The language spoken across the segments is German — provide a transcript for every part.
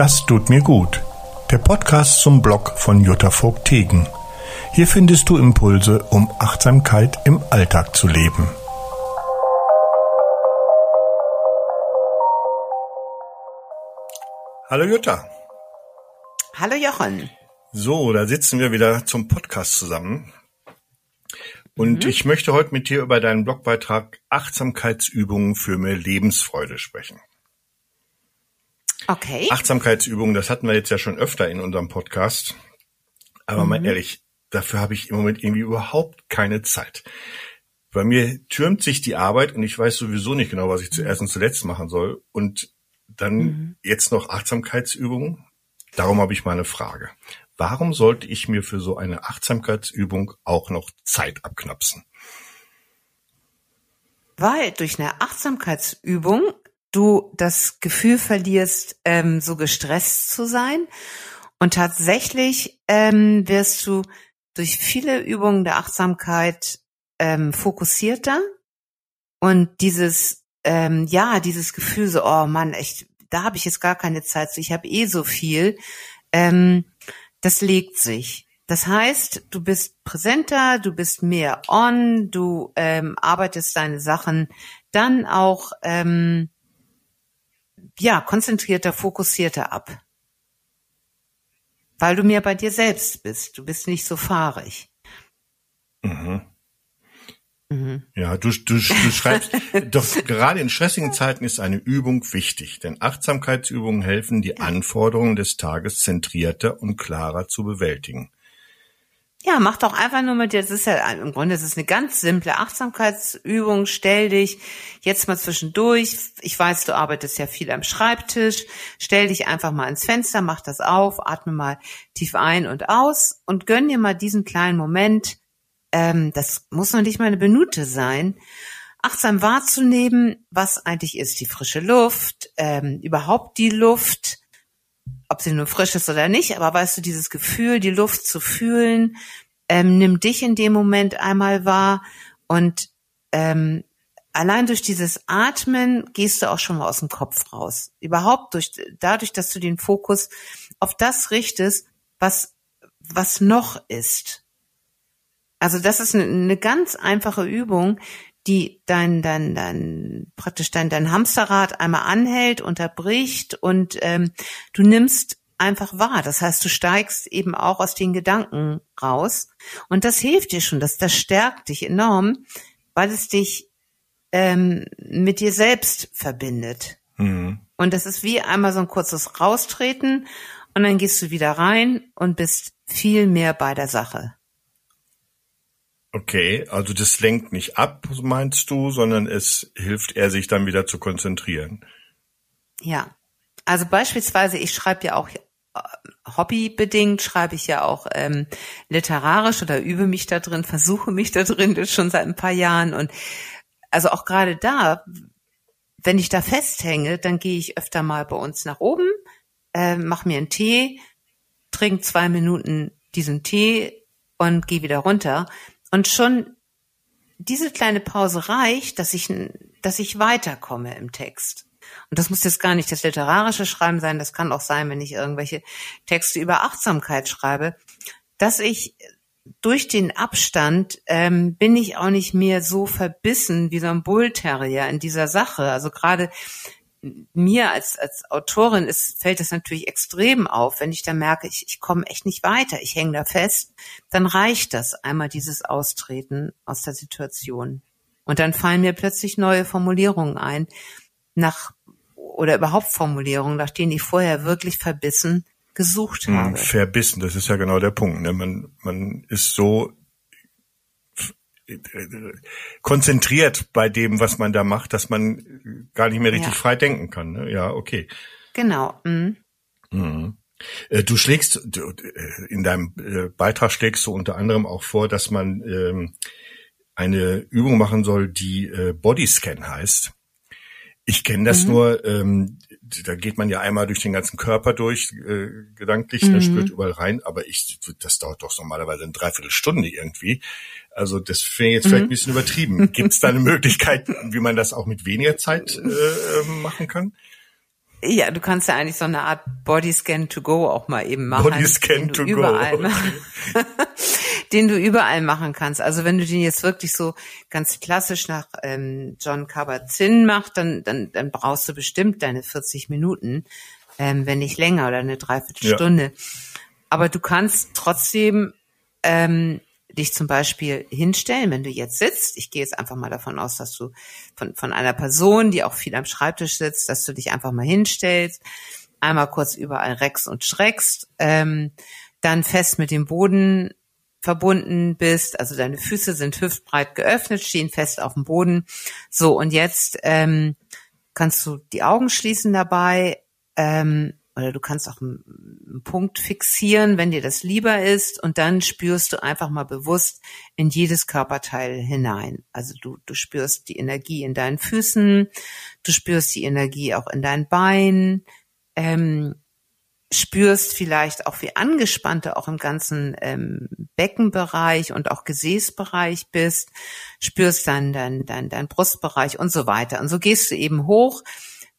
Das tut mir gut. Der Podcast zum Blog von Jutta Vogt-Tegen. Hier findest du Impulse, um Achtsamkeit im Alltag zu leben. Hallo Jutta. Hallo Jochen. So, da sitzen wir wieder zum Podcast zusammen. Und mhm. ich möchte heute mit dir über deinen Blogbeitrag Achtsamkeitsübungen für mehr Lebensfreude sprechen. Okay. Achtsamkeitsübungen, das hatten wir jetzt ja schon öfter in unserem Podcast. Aber mhm. mal ehrlich, dafür habe ich im Moment irgendwie überhaupt keine Zeit. Bei mir türmt sich die Arbeit und ich weiß sowieso nicht genau, was ich zuerst und zuletzt machen soll. Und dann mhm. jetzt noch Achtsamkeitsübungen. Darum habe ich mal eine Frage. Warum sollte ich mir für so eine Achtsamkeitsübung auch noch Zeit abknapsen? Weil durch eine Achtsamkeitsübung du das Gefühl verlierst, ähm, so gestresst zu sein. Und tatsächlich ähm, wirst du durch viele Übungen der Achtsamkeit ähm, fokussierter und dieses ähm, ja dieses Gefühl so oh Mann echt da habe ich jetzt gar keine Zeit ich habe eh so viel ähm, das legt sich das heißt du bist präsenter du bist mehr on du ähm, arbeitest deine Sachen dann auch ähm, ja, konzentrierter, fokussierter ab. Weil du mehr bei dir selbst bist. Du bist nicht so fahrig. Mhm. Mhm. Ja, du, du, du schreibst, doch gerade in stressigen Zeiten ist eine Übung wichtig, denn Achtsamkeitsübungen helfen, die Anforderungen des Tages zentrierter und klarer zu bewältigen. Ja, mach doch einfach nur mit dir. Das ist ja im Grunde, das ist eine ganz simple Achtsamkeitsübung. Stell dich jetzt mal zwischendurch. Ich weiß, du arbeitest ja viel am Schreibtisch. Stell dich einfach mal ins Fenster, mach das auf, atme mal tief ein und aus und gönn dir mal diesen kleinen Moment. Ähm, das muss noch nicht mal eine Minute sein. Achtsam wahrzunehmen, was eigentlich ist die frische Luft, ähm, überhaupt die Luft ob sie nur frisch ist oder nicht, aber weißt du, dieses Gefühl, die Luft zu fühlen, ähm, nimm dich in dem Moment einmal wahr und ähm, allein durch dieses Atmen gehst du auch schon mal aus dem Kopf raus. Überhaupt durch, dadurch, dass du den Fokus auf das richtest, was, was noch ist. Also das ist eine, eine ganz einfache Übung, die dein, dein, dein, praktisch dein, dein Hamsterrad einmal anhält, unterbricht und ähm, du nimmst einfach wahr. Das heißt, du steigst eben auch aus den Gedanken raus. Und das hilft dir schon, das, das stärkt dich enorm, weil es dich ähm, mit dir selbst verbindet. Mhm. Und das ist wie einmal so ein kurzes Raustreten und dann gehst du wieder rein und bist viel mehr bei der Sache. Okay, also das lenkt nicht ab, meinst du, sondern es hilft eher, sich dann wieder zu konzentrieren. Ja, also beispielsweise, ich schreibe ja auch äh, hobbybedingt, schreibe ich ja auch ähm, literarisch oder übe mich da drin, versuche mich da drin schon seit ein paar Jahren. Und also auch gerade da, wenn ich da festhänge, dann gehe ich öfter mal bei uns nach oben, äh, mache mir einen Tee, trinke zwei Minuten diesen Tee und gehe wieder runter. Und schon diese kleine Pause reicht, dass ich, dass ich weiterkomme im Text. Und das muss jetzt gar nicht das literarische Schreiben sein, das kann auch sein, wenn ich irgendwelche Texte über Achtsamkeit schreibe, dass ich durch den Abstand ähm, bin ich auch nicht mehr so verbissen wie so ein Bullterrier in dieser Sache. Also gerade mir als, als Autorin ist, fällt es natürlich extrem auf, wenn ich da merke, ich, ich komme echt nicht weiter, ich hänge da fest, dann reicht das einmal dieses Austreten aus der Situation. Und dann fallen mir plötzlich neue Formulierungen ein, nach oder überhaupt Formulierungen, nach denen ich vorher wirklich verbissen gesucht hm, habe. Verbissen, das ist ja genau der Punkt. Ne? Man, man ist so konzentriert bei dem, was man da macht, dass man gar nicht mehr richtig ja. frei denken kann. Ne? Ja, okay. Genau. Mhm. Mhm. Äh, du schlägst, äh, in deinem äh, Beitrag schlägst du unter anderem auch vor, dass man ähm, eine Übung machen soll, die Bodyscan heißt. Ich kenne das mhm. nur, ähm, da geht man ja einmal durch den ganzen Körper durch, äh, gedanklich, ne, mhm. ne, spürt überall rein, aber ich, das dauert doch normalerweise eine Dreiviertelstunde irgendwie. Also das wäre jetzt vielleicht mhm. ein bisschen übertrieben. Gibt es da eine Möglichkeit, wie man das auch mit weniger Zeit äh, machen kann? Ja, du kannst ja eigentlich so eine Art Bodyscan to go auch mal eben machen. Bodyscan to go. Okay. den du überall machen kannst. Also wenn du den jetzt wirklich so ganz klassisch nach ähm, John Kabat-Zinn machst, dann, dann, dann brauchst du bestimmt deine 40 Minuten, ähm, wenn nicht länger oder eine Dreiviertelstunde. Ja. Aber du kannst trotzdem ähm, dich zum Beispiel hinstellen, wenn du jetzt sitzt. Ich gehe jetzt einfach mal davon aus, dass du von, von einer Person, die auch viel am Schreibtisch sitzt, dass du dich einfach mal hinstellst, einmal kurz überall reckst und schreckst, ähm, dann fest mit dem Boden verbunden bist, also deine Füße sind hüftbreit geöffnet, stehen fest auf dem Boden. So, und jetzt ähm, kannst du die Augen schließen dabei, ähm, oder du kannst auch einen Punkt fixieren, wenn dir das lieber ist, und dann spürst du einfach mal bewusst in jedes Körperteil hinein. Also du, du spürst die Energie in deinen Füßen, du spürst die Energie auch in deinen Beinen, ähm, spürst vielleicht auch, wie angespannt du auch im ganzen ähm, Beckenbereich und auch Gesäßbereich bist, spürst dann dein, dein, dein Brustbereich und so weiter. Und so gehst du eben hoch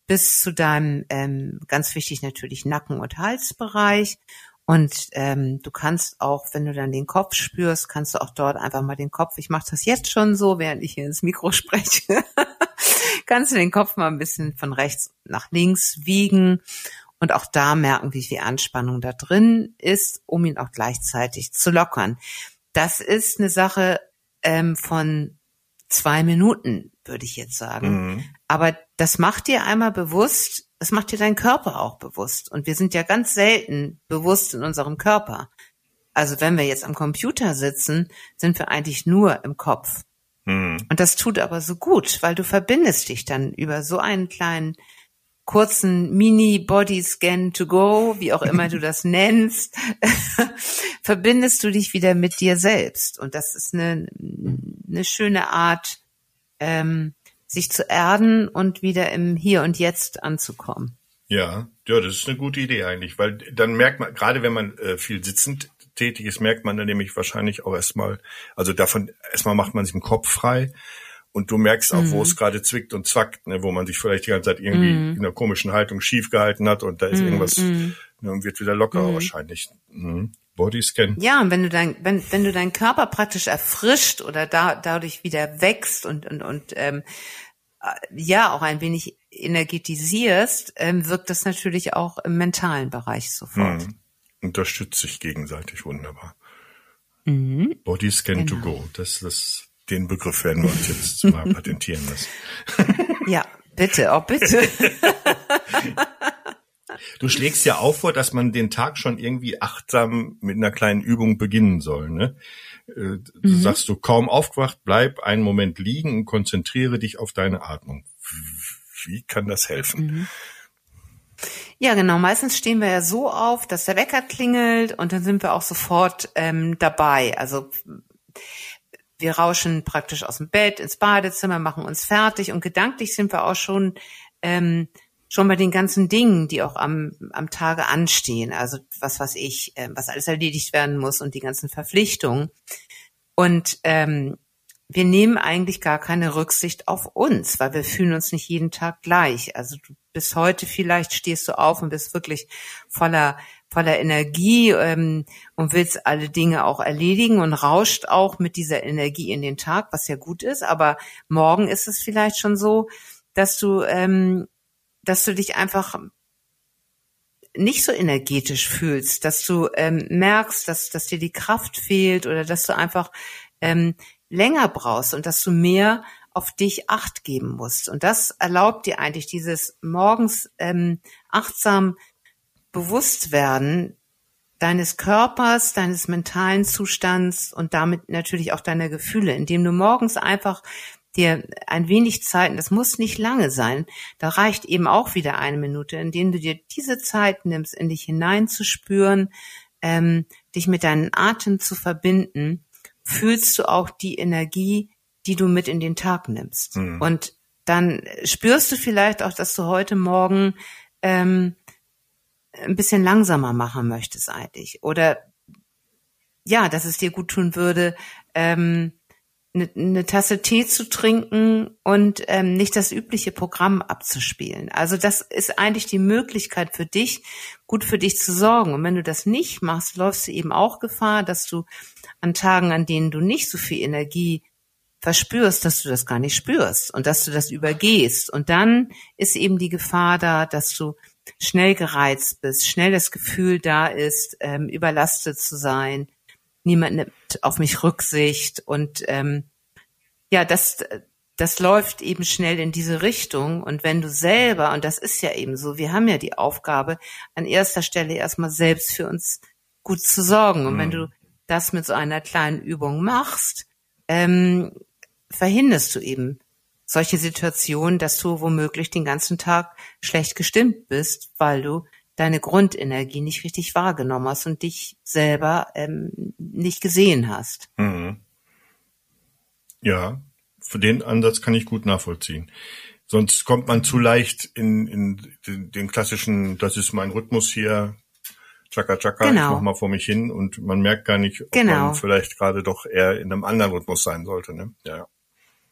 bis zu deinem, ähm, ganz wichtig natürlich, Nacken- und Halsbereich. Und ähm, du kannst auch, wenn du dann den Kopf spürst, kannst du auch dort einfach mal den Kopf, ich mache das jetzt schon so, während ich hier ins Mikro spreche, kannst du den Kopf mal ein bisschen von rechts nach links wiegen und auch da merken, wie viel Anspannung da drin ist, um ihn auch gleichzeitig zu lockern. Das ist eine Sache ähm, von zwei Minuten, würde ich jetzt sagen. Mhm. Aber das macht dir einmal bewusst, das macht dir dein Körper auch bewusst. Und wir sind ja ganz selten bewusst in unserem Körper. Also wenn wir jetzt am Computer sitzen, sind wir eigentlich nur im Kopf. Mhm. Und das tut aber so gut, weil du verbindest dich dann über so einen kleinen kurzen Mini-Body-Scan to go, wie auch immer du das nennst, verbindest du dich wieder mit dir selbst. Und das ist eine, eine schöne Art, ähm, sich zu erden und wieder im Hier und Jetzt anzukommen. Ja, ja, das ist eine gute Idee eigentlich, weil dann merkt man, gerade wenn man äh, viel sitzend tätig ist, merkt man dann nämlich wahrscheinlich auch erstmal, also davon, erstmal macht man sich im Kopf frei und du merkst auch, mhm. wo es gerade zwickt und zwackt, ne, wo man sich vielleicht die ganze Zeit irgendwie mhm. in einer komischen Haltung schief gehalten hat und da ist mhm. irgendwas mhm. ne, und wird wieder lockerer mhm. wahrscheinlich. Bodyscan. Ja, und wenn du dein, wenn, wenn du deinen Körper praktisch erfrischt oder da, dadurch wieder wächst und, und, und ähm, äh, ja auch ein wenig energetisierst, ähm, wirkt das natürlich auch im mentalen Bereich sofort. Mhm. Unterstützt sich gegenseitig wunderbar. Mhm. Bodyscan genau. to go. Das, das, den Begriff werden wir uns jetzt mal patentieren lassen. Ja, bitte, auch bitte. Du schlägst ja auch vor, dass man den Tag schon irgendwie achtsam mit einer kleinen Übung beginnen soll. Ne? Äh, du mhm. sagst du, kaum aufgewacht, bleib einen Moment liegen und konzentriere dich auf deine Atmung. Wie kann das helfen? Mhm. Ja, genau. Meistens stehen wir ja so auf, dass der Wecker klingelt und dann sind wir auch sofort ähm, dabei. Also wir rauschen praktisch aus dem Bett ins Badezimmer, machen uns fertig und gedanklich sind wir auch schon ähm, schon bei den ganzen Dingen, die auch am, am Tage anstehen, also was was ich, äh, was alles erledigt werden muss und die ganzen Verpflichtungen. Und ähm, wir nehmen eigentlich gar keine Rücksicht auf uns, weil wir fühlen uns nicht jeden Tag gleich. Also du, bis heute vielleicht stehst du auf und bist wirklich voller voller Energie ähm, und willst alle Dinge auch erledigen und rauscht auch mit dieser Energie in den Tag, was ja gut ist. Aber morgen ist es vielleicht schon so, dass du ähm, dass du dich einfach nicht so energetisch fühlst, dass du ähm, merkst, dass, dass dir die Kraft fehlt oder dass du einfach ähm, länger brauchst und dass du mehr auf dich acht geben musst. Und das erlaubt dir eigentlich dieses morgens ähm, achtsam bewusst werden deines Körpers, deines mentalen Zustands und damit natürlich auch deiner Gefühle, indem du morgens einfach dir ein wenig Zeit, das muss nicht lange sein, da reicht eben auch wieder eine Minute, in denen du dir diese Zeit nimmst, in dich hineinzuspüren, ähm, dich mit deinem Atem zu verbinden, fühlst du auch die Energie, die du mit in den Tag nimmst. Mhm. Und dann spürst du vielleicht auch, dass du heute Morgen ähm, ein bisschen langsamer machen möchtest eigentlich. Oder ja, dass es dir gut tun würde, ähm, eine, eine Tasse Tee zu trinken und ähm, nicht das übliche Programm abzuspielen. Also das ist eigentlich die Möglichkeit für dich, gut für dich zu sorgen. Und wenn du das nicht machst, läufst du eben auch Gefahr, dass du an Tagen, an denen du nicht so viel Energie verspürst, dass du das gar nicht spürst und dass du das übergehst. Und dann ist eben die Gefahr da, dass du schnell gereizt bist, schnell das Gefühl da ist, ähm, überlastet zu sein, niemand nimmt auf mich Rücksicht und ähm, ja, das, das läuft eben schnell in diese Richtung. Und wenn du selber, und das ist ja eben so, wir haben ja die Aufgabe, an erster Stelle erstmal selbst für uns gut zu sorgen. Und mhm. wenn du das mit so einer kleinen Übung machst, ähm, verhinderst du eben solche Situationen, dass du womöglich den ganzen Tag schlecht gestimmt bist, weil du deine Grundenergie nicht richtig wahrgenommen hast und dich selber ähm, nicht gesehen hast. Mhm. Ja, für den Ansatz kann ich gut nachvollziehen. Sonst kommt man zu leicht in, in den, den klassischen, das ist mein Rhythmus hier, Chaka Chaka, genau. ich mach mal vor mich hin und man merkt gar nicht, ob genau. man vielleicht gerade doch eher in einem anderen Rhythmus sein sollte. Ne? Ja.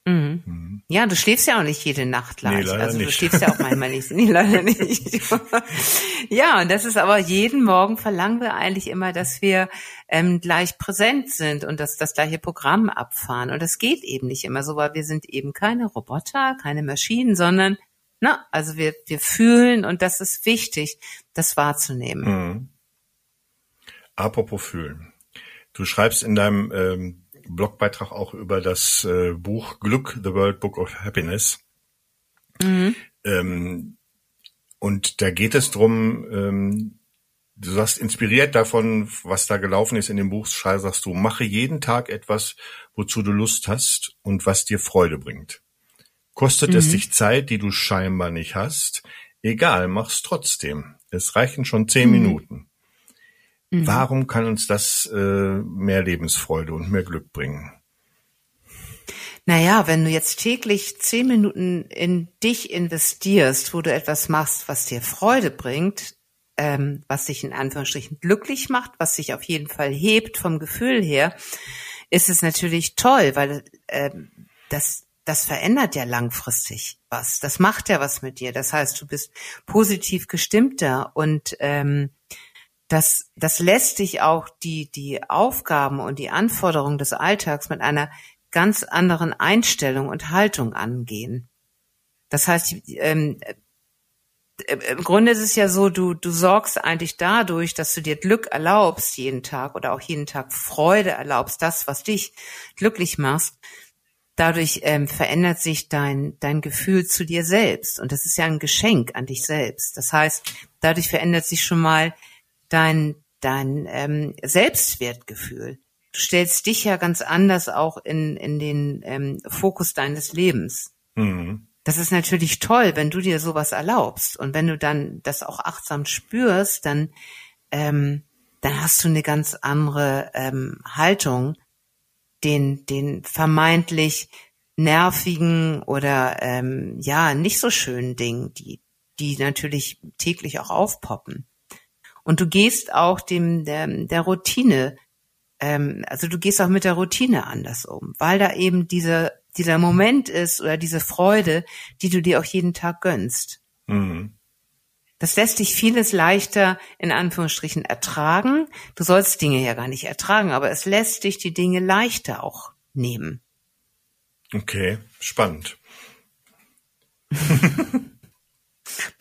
Mhm. Mhm. Ja, du schläfst ja auch nicht jede Nacht gleich. Nee, also du nicht. schläfst ja auch manchmal nicht. Nee, leider nicht. ja, und das ist aber jeden Morgen verlangen wir eigentlich immer, dass wir ähm, gleich präsent sind und dass das gleiche Programm abfahren. Und das geht eben nicht immer so, weil wir sind eben keine Roboter, keine Maschinen, sondern na, also wir, wir fühlen und das ist wichtig, das wahrzunehmen. Mhm. Apropos fühlen. Du schreibst in deinem ähm, Blogbeitrag auch über das äh, Buch Glück, The World Book of Happiness. Mhm. Ähm, und da geht es drum, ähm, du sagst, inspiriert davon, was da gelaufen ist in dem Buch, sagst du, mache jeden Tag etwas, wozu du Lust hast und was dir Freude bringt. Kostet mhm. es dich Zeit, die du scheinbar nicht hast? Egal, mach's trotzdem. Es reichen schon zehn mhm. Minuten. Mhm. Warum kann uns das äh, mehr Lebensfreude und mehr Glück bringen? Naja, wenn du jetzt täglich zehn Minuten in dich investierst, wo du etwas machst, was dir Freude bringt, ähm, was dich in Anführungsstrichen glücklich macht, was sich auf jeden Fall hebt vom Gefühl her, ist es natürlich toll, weil ähm, das das verändert ja langfristig was. Das macht ja was mit dir. Das heißt, du bist positiv gestimmter und ähm, das, das lässt dich auch die, die Aufgaben und die Anforderungen des Alltags mit einer ganz anderen Einstellung und Haltung angehen. Das heißt, ähm, äh, im Grunde ist es ja so, du, du sorgst eigentlich dadurch, dass du dir Glück erlaubst jeden Tag oder auch jeden Tag Freude erlaubst, das, was dich glücklich macht. Dadurch ähm, verändert sich dein, dein Gefühl zu dir selbst. Und das ist ja ein Geschenk an dich selbst. Das heißt, dadurch verändert sich schon mal dein, dein ähm, Selbstwertgefühl. Du stellst dich ja ganz anders auch in, in den ähm, Fokus deines Lebens. Mhm. Das ist natürlich toll, wenn du dir sowas erlaubst. Und wenn du dann das auch achtsam spürst, dann, ähm, dann hast du eine ganz andere ähm, Haltung den, den vermeintlich nervigen oder ähm, ja nicht so schönen Dingen, die, die natürlich täglich auch aufpoppen. Und du gehst auch dem der, der Routine, ähm, also du gehst auch mit der Routine anders um, weil da eben dieser dieser Moment ist oder diese Freude, die du dir auch jeden Tag gönnst. Mhm. Das lässt dich vieles leichter in Anführungsstrichen ertragen. Du sollst Dinge ja gar nicht ertragen, aber es lässt dich die Dinge leichter auch nehmen. Okay, spannend.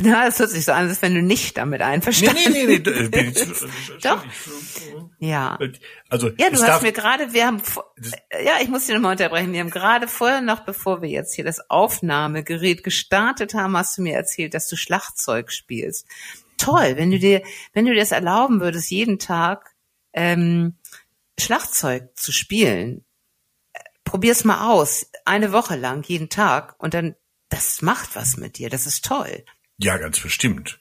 Na, es hört sich so an, als wenn du nicht damit einverstanden nee, nee, nee, nee. Doch. Ja. Also, ja, du hast mir gerade, wir haben, ja, ich muss dich nochmal unterbrechen. Wir haben gerade vorher noch, bevor wir jetzt hier das Aufnahmegerät gestartet haben, hast du mir erzählt, dass du Schlagzeug spielst. Toll, wenn du dir, wenn du dir das erlauben würdest, jeden Tag ähm, Schlagzeug zu spielen, probier's mal aus, eine Woche lang, jeden Tag, und dann, das macht was mit dir, das ist toll. Ja, ganz bestimmt.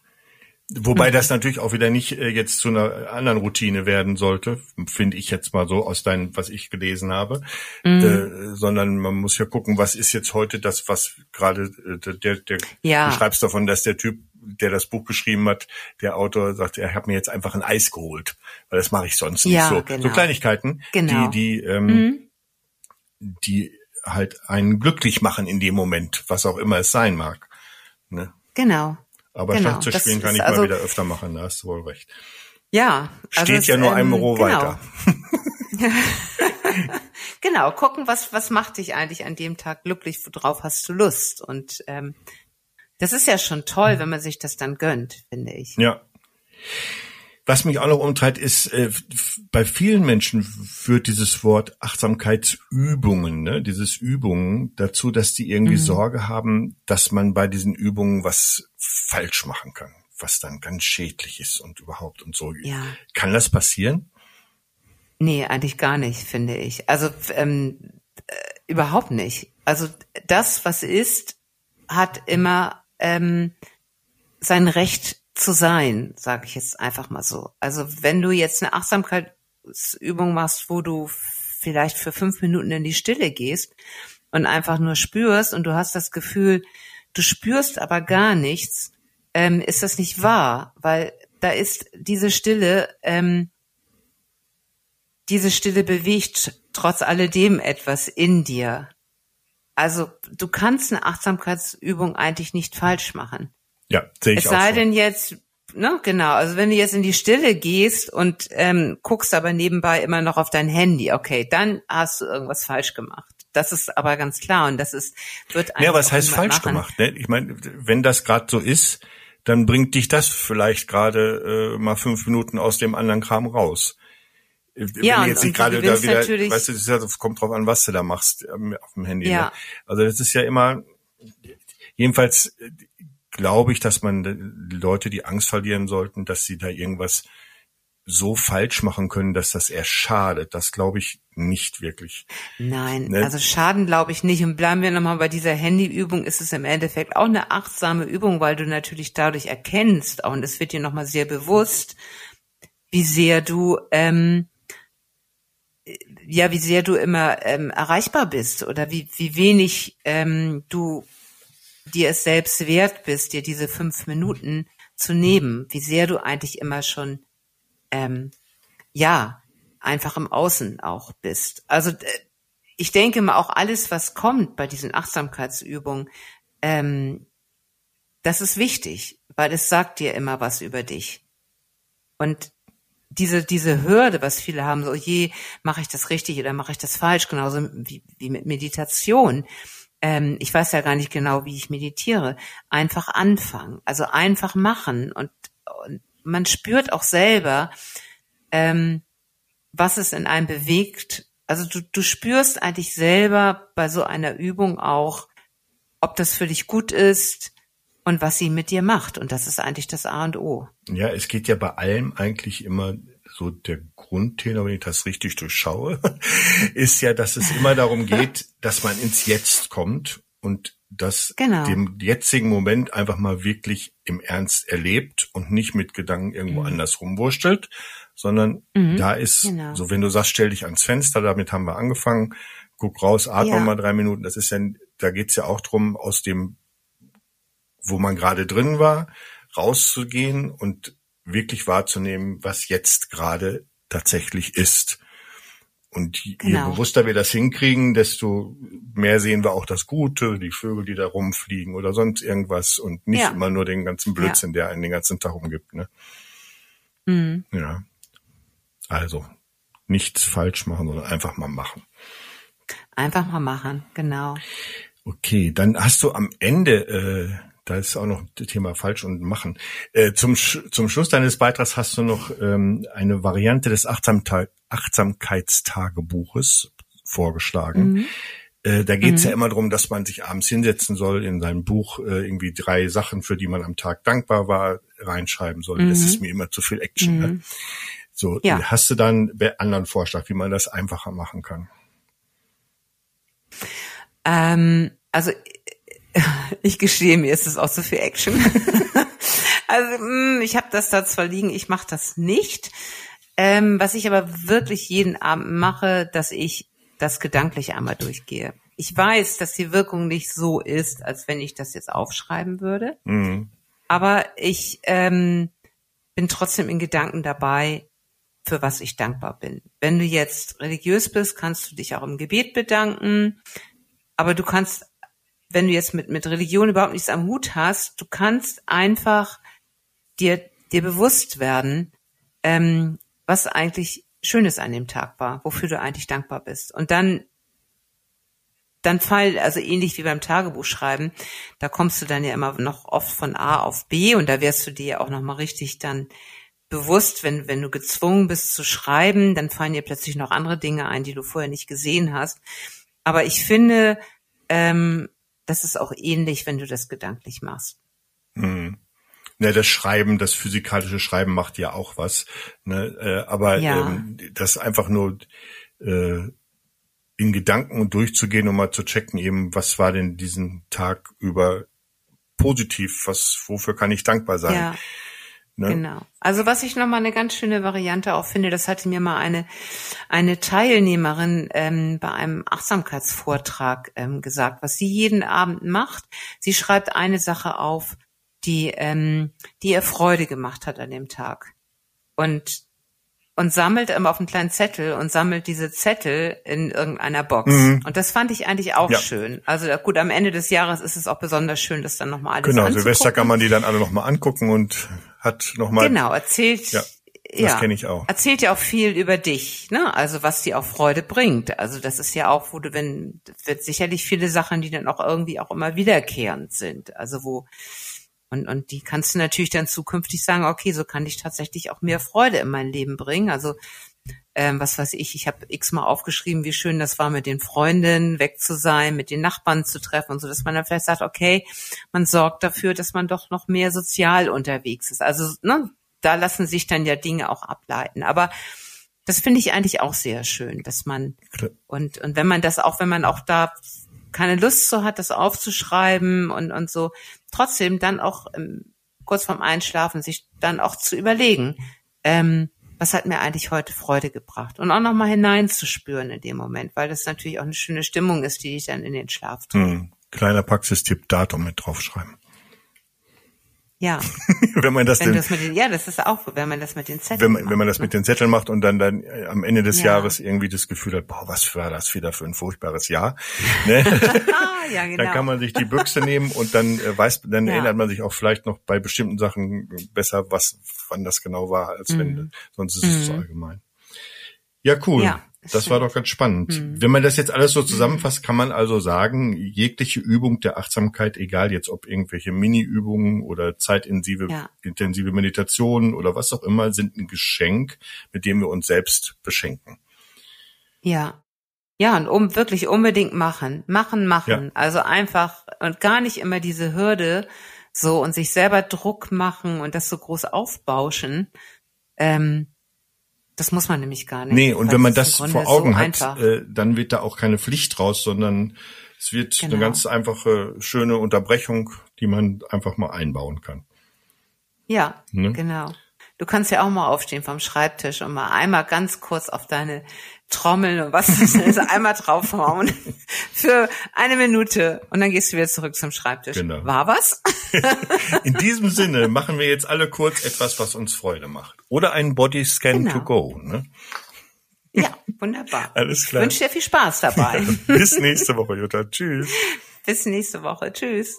Wobei das natürlich auch wieder nicht äh, jetzt zu einer anderen Routine werden sollte, finde ich jetzt mal so aus deinem, was ich gelesen habe, mhm. äh, sondern man muss ja gucken, was ist jetzt heute das, was gerade äh, der, der ja. du schreibst davon, dass der Typ, der das Buch geschrieben hat, der Autor sagt, er hat mir jetzt einfach ein Eis geholt, weil das mache ich sonst ja, nicht so. Genau. So Kleinigkeiten, genau. die, die ähm, mhm die halt einen glücklich machen in dem Moment, was auch immer es sein mag. Ne? Genau. Aber genau. Schach zu spielen kann ich also, mal wieder öfter machen, da hast du wohl recht. Ja. Also Steht ja nur ähm, einem Roh genau. weiter. genau, gucken, was, was macht dich eigentlich an dem Tag glücklich, worauf hast du Lust? Und ähm, das ist ja schon toll, wenn man sich das dann gönnt, finde ich. Ja. Was mich auch noch umtreibt, ist, äh, bei vielen Menschen führt dieses Wort Achtsamkeitsübungen, ne, dieses Übungen dazu, dass die irgendwie mhm. Sorge haben, dass man bei diesen Übungen was falsch machen kann, was dann ganz schädlich ist und überhaupt und so. Ja. Kann das passieren? Nee, eigentlich gar nicht, finde ich. Also ähm, äh, überhaupt nicht. Also das, was ist, hat immer ähm, sein Recht zu sein, sage ich jetzt einfach mal so. Also wenn du jetzt eine Achtsamkeitsübung machst, wo du vielleicht für fünf Minuten in die Stille gehst und einfach nur spürst und du hast das Gefühl, du spürst aber gar nichts, ähm, ist das nicht wahr, weil da ist diese Stille, ähm, diese Stille bewegt trotz alledem etwas in dir. Also du kannst eine Achtsamkeitsübung eigentlich nicht falsch machen. Ja, sehe ich es sei so. denn jetzt, ne, genau, also wenn du jetzt in die Stille gehst und ähm, guckst aber nebenbei immer noch auf dein Handy, okay, dann hast du irgendwas falsch gemacht. Das ist aber ganz klar und das ist wird einfach. Ja, was heißt falsch machen. gemacht? Ne? Ich meine, wenn das gerade so ist, dann bringt dich das vielleicht gerade äh, mal fünf Minuten aus dem anderen Kram raus. Wenn ja, jetzt nicht gerade da wieder, weißt du, das, ja, das kommt drauf an, was du da machst ähm, auf dem Handy. Ja. Ne? Also das ist ja immer, jedenfalls glaube ich, dass man Leute, die Angst verlieren sollten, dass sie da irgendwas so falsch machen können, dass das eher schadet. Das glaube ich nicht wirklich. Nein, ne? also Schaden glaube ich nicht. Und bleiben wir nochmal bei dieser Handyübung, ist es im Endeffekt auch eine achtsame Übung, weil du natürlich dadurch erkennst, und es wird dir nochmal sehr bewusst, wie sehr du, ähm, ja, wie sehr du immer ähm, erreichbar bist oder wie, wie wenig ähm, du dir es selbst wert bist, dir diese fünf Minuten zu nehmen, wie sehr du eigentlich immer schon, ähm, ja, einfach im Außen auch bist. Also ich denke mal auch alles, was kommt bei diesen Achtsamkeitsübungen, ähm, das ist wichtig, weil es sagt dir immer was über dich. Und diese, diese Hürde, was viele haben, so je, mache ich das richtig oder mache ich das falsch, genauso wie, wie mit Meditation ähm, ich weiß ja gar nicht genau, wie ich meditiere, einfach anfangen, also einfach machen und, und man spürt auch selber, ähm, was es in einem bewegt. Also du, du spürst eigentlich selber bei so einer Übung auch, ob das für dich gut ist und was sie mit dir macht. Und das ist eigentlich das A und O. Ja, es geht ja bei allem eigentlich immer so der Grundtenor, wenn ich das richtig durchschaue, ist ja, dass es immer darum geht, dass man ins Jetzt kommt und das genau. dem jetzigen Moment einfach mal wirklich im Ernst erlebt und nicht mit Gedanken irgendwo mhm. anders rumwurschtelt, sondern mhm. da ist, genau. so wenn du sagst, stell dich ans Fenster, damit haben wir angefangen, guck raus, atme ja. mal drei Minuten, das ist ja, da geht's ja auch drum, aus dem, wo man gerade drin war, rauszugehen und wirklich wahrzunehmen, was jetzt gerade tatsächlich ist. Und je genau. bewusster wir das hinkriegen, desto mehr sehen wir auch das Gute, die Vögel, die da rumfliegen oder sonst irgendwas und nicht ja. immer nur den ganzen Blödsinn, ja. der einen den ganzen Tag umgibt. Ne? Mhm. Ja. Also nichts falsch machen, sondern einfach mal machen. Einfach mal machen, genau. Okay, dann hast du am Ende äh, da ist auch noch das Thema falsch und machen. Äh, zum, zum Schluss deines Beitrags hast du noch ähm, eine Variante des Achtsamkeit, Achtsamkeitstagebuches vorgeschlagen. Mhm. Äh, da geht es mhm. ja immer darum, dass man sich abends hinsetzen soll, in seinem Buch äh, irgendwie drei Sachen, für die man am Tag dankbar war, reinschreiben soll. Mhm. Das ist mir immer zu viel Action. Ne? Mhm. So, ja. hast du dann einen anderen Vorschlag, wie man das einfacher machen kann? Ähm, also ich gestehe mir, ist es auch so viel Action. also mh, mm, ich habe das da zwar liegen, ich mache das nicht. Ähm, was ich aber wirklich jeden Abend mache, dass ich das gedanklich einmal durchgehe. Ich weiß, dass die Wirkung nicht so ist, als wenn ich das jetzt aufschreiben würde. Mhm. Aber ich ähm, bin trotzdem in Gedanken dabei, für was ich dankbar bin. Wenn du jetzt religiös bist, kannst du dich auch im Gebet bedanken, aber du kannst, wenn du jetzt mit, mit Religion überhaupt nichts am Hut hast, du kannst einfach dir, dir bewusst werden, ähm, was eigentlich Schönes an dem Tag war, wofür du eigentlich dankbar bist. Und dann dann fall, also ähnlich wie beim Tagebuch schreiben, da kommst du dann ja immer noch oft von A auf B und da wirst du dir auch nochmal richtig dann bewusst, wenn, wenn du gezwungen bist zu schreiben, dann fallen dir plötzlich noch andere Dinge ein, die du vorher nicht gesehen hast. Aber ich finde, ähm, das ist auch ähnlich, wenn du das gedanklich machst. Hm. Ne, das Schreiben, das physikalische Schreiben macht ja auch was. Ne? Äh, aber ja. ähm, das einfach nur äh, in Gedanken durchzugehen, um mal zu checken, eben, was war denn diesen Tag über positiv, was, wofür kann ich dankbar sein? Ja. Ne? Genau. Also was ich nochmal eine ganz schöne Variante auch finde, das hatte mir mal eine, eine Teilnehmerin ähm, bei einem Achtsamkeitsvortrag ähm, gesagt, was sie jeden Abend macht. Sie schreibt eine Sache auf, die, ähm, die ihr Freude gemacht hat an dem Tag. Und und sammelt immer auf einen kleinen Zettel und sammelt diese Zettel in irgendeiner Box. Mhm. Und das fand ich eigentlich auch ja. schön. Also gut, am Ende des Jahres ist es auch besonders schön, das dann nochmal alles Genau, Silvester kann man die dann alle nochmal angucken und hat nochmal. Genau, erzählt. Ja. Das ja, kenne ich auch. Erzählt ja auch viel über dich, ne? Also was dir auch Freude bringt. Also das ist ja auch, wo du, wenn, wird sicherlich viele Sachen, die dann auch irgendwie auch immer wiederkehrend sind. Also wo, und, und die kannst du natürlich dann zukünftig sagen, okay, so kann ich tatsächlich auch mehr Freude in mein Leben bringen. Also ähm, was weiß ich, ich habe x-mal aufgeschrieben, wie schön das war, mit den Freundinnen weg zu sein, mit den Nachbarn zu treffen und so, dass man dann vielleicht sagt, okay, man sorgt dafür, dass man doch noch mehr sozial unterwegs ist. Also ne, da lassen sich dann ja Dinge auch ableiten. Aber das finde ich eigentlich auch sehr schön, dass man und und wenn man das auch, wenn man auch da keine Lust so hat, das aufzuschreiben und und so, trotzdem dann auch ähm, kurz vorm Einschlafen sich dann auch zu überlegen, ähm, was hat mir eigentlich heute Freude gebracht und auch nochmal hineinzuspüren in dem Moment, weil das natürlich auch eine schöne Stimmung ist, die dich dann in den Schlaf tut. Hm. Kleiner Praxistipp, Datum mit draufschreiben. Ja. wenn man das, wenn denn, mit den, ja, das ist auch, wenn man das mit den Zetteln wenn man, macht, wenn man das ne? mit den Zetteln macht und dann dann äh, am Ende des ja. Jahres irgendwie das Gefühl hat, boah, was war das wieder für ein furchtbares Jahr, ne? ja, genau. Dann kann man sich die Büchse nehmen und dann äh, weiß, dann ja. erinnert man sich auch vielleicht noch bei bestimmten Sachen besser, was, wann das genau war, als mhm. wenn, sonst ist es mhm. so allgemein. Ja, cool. Ja. Das war doch ganz spannend. Hm. Wenn man das jetzt alles so zusammenfasst, kann man also sagen, jegliche Übung der Achtsamkeit, egal jetzt ob irgendwelche Mini-Übungen oder zeitintensive ja. intensive Meditationen oder was auch immer, sind ein Geschenk, mit dem wir uns selbst beschenken. Ja. Ja, und um wirklich unbedingt machen, machen, machen. Ja. Also einfach und gar nicht immer diese Hürde so und sich selber Druck machen und das so groß aufbauschen. Ähm, das muss man nämlich gar nicht. Nee, und wenn man das vor Augen so hat, äh, dann wird da auch keine Pflicht raus, sondern es wird genau. eine ganz einfache, schöne Unterbrechung, die man einfach mal einbauen kann. Ja, ne? genau. Du kannst ja auch mal aufstehen vom Schreibtisch und mal einmal ganz kurz auf deine Trommel und was ist, einmal draufhauen für eine Minute und dann gehst du wieder zurück zum Schreibtisch. Genau. War was? In diesem Sinne machen wir jetzt alle kurz etwas, was uns Freude macht. Oder einen Bodyscan genau. to go. Ne? Ja, wunderbar. Alles klar. Ich wünsche dir viel Spaß dabei. Bis nächste Woche, Jutta. Tschüss. Bis nächste Woche. Tschüss.